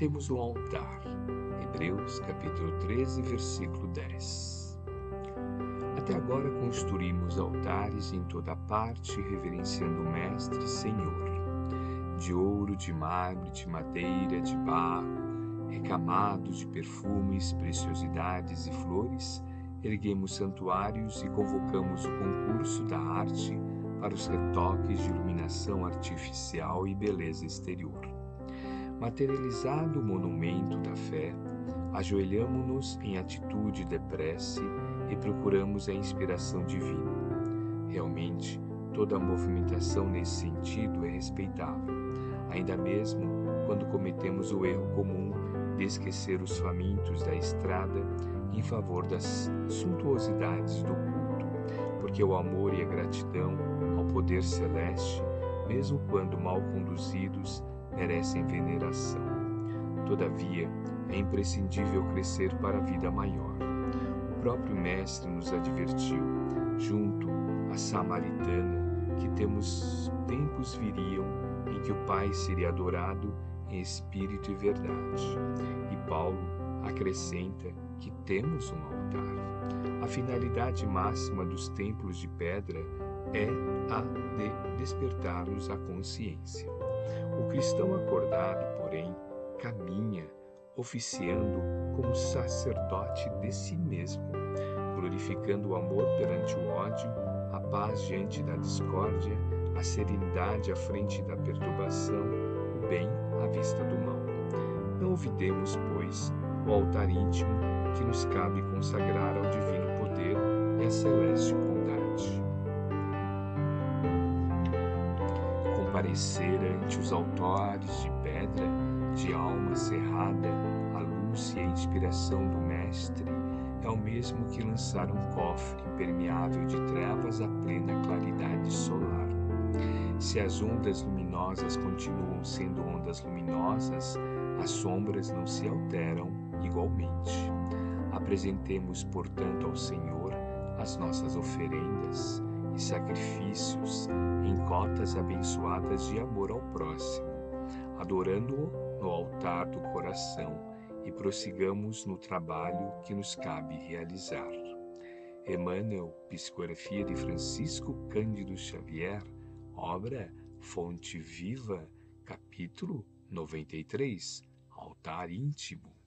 temos um altar. Hebreus capítulo 13, versículo 10. Até agora construímos altares em toda parte, reverenciando o Mestre Senhor, de ouro, de mármore, de madeira, de barro, recamados de perfumes, preciosidades e flores, erguemos santuários e convocamos o concurso da arte para os retoques de iluminação artificial e beleza exterior. Materializado o monumento da fé, ajoelhamo-nos em atitude de prece e procuramos a inspiração divina. Realmente, toda movimentação nesse sentido é respeitável, ainda mesmo quando cometemos o erro comum de esquecer os famintos da estrada em favor das suntuosidades do culto, porque o amor e a gratidão ao poder celeste, mesmo quando mal conduzidos, merecem veneração. Todavia, é imprescindível crescer para a vida maior. O próprio Mestre nos advertiu, junto à Samaritana, que temos tempos viriam em que o Pai seria adorado em espírito e verdade. E Paulo acrescenta que temos um altar. A finalidade máxima dos templos de pedra é a de despertar-nos a consciência. O cristão acordado, porém, caminha oficiando como sacerdote de si mesmo, glorificando o amor perante o ódio, a paz diante da discórdia, a serenidade à frente da perturbação, o bem à vista do mal. Não olvidemos, pois, o altar íntimo que nos cabe consagrar ao divino poder e à celeste bondade. Comparecer ante os altares de pedra, de alma cerrada, a luz e a inspiração do Mestre é o mesmo que lançar um cofre impermeável de trevas à plena claridade solar. Se as ondas luminosas continuam sendo ondas luminosas, as sombras não se alteram igualmente. Apresentemos, portanto, ao Senhor as nossas oferendas e sacrifícios em cotas abençoadas de amor ao próximo, adorando-o no altar do coração e prossigamos no trabalho que nos cabe realizar. Emmanuel, Psicografia de Francisco Cândido Xavier, obra Fonte Viva, capítulo 93, Altar Íntimo.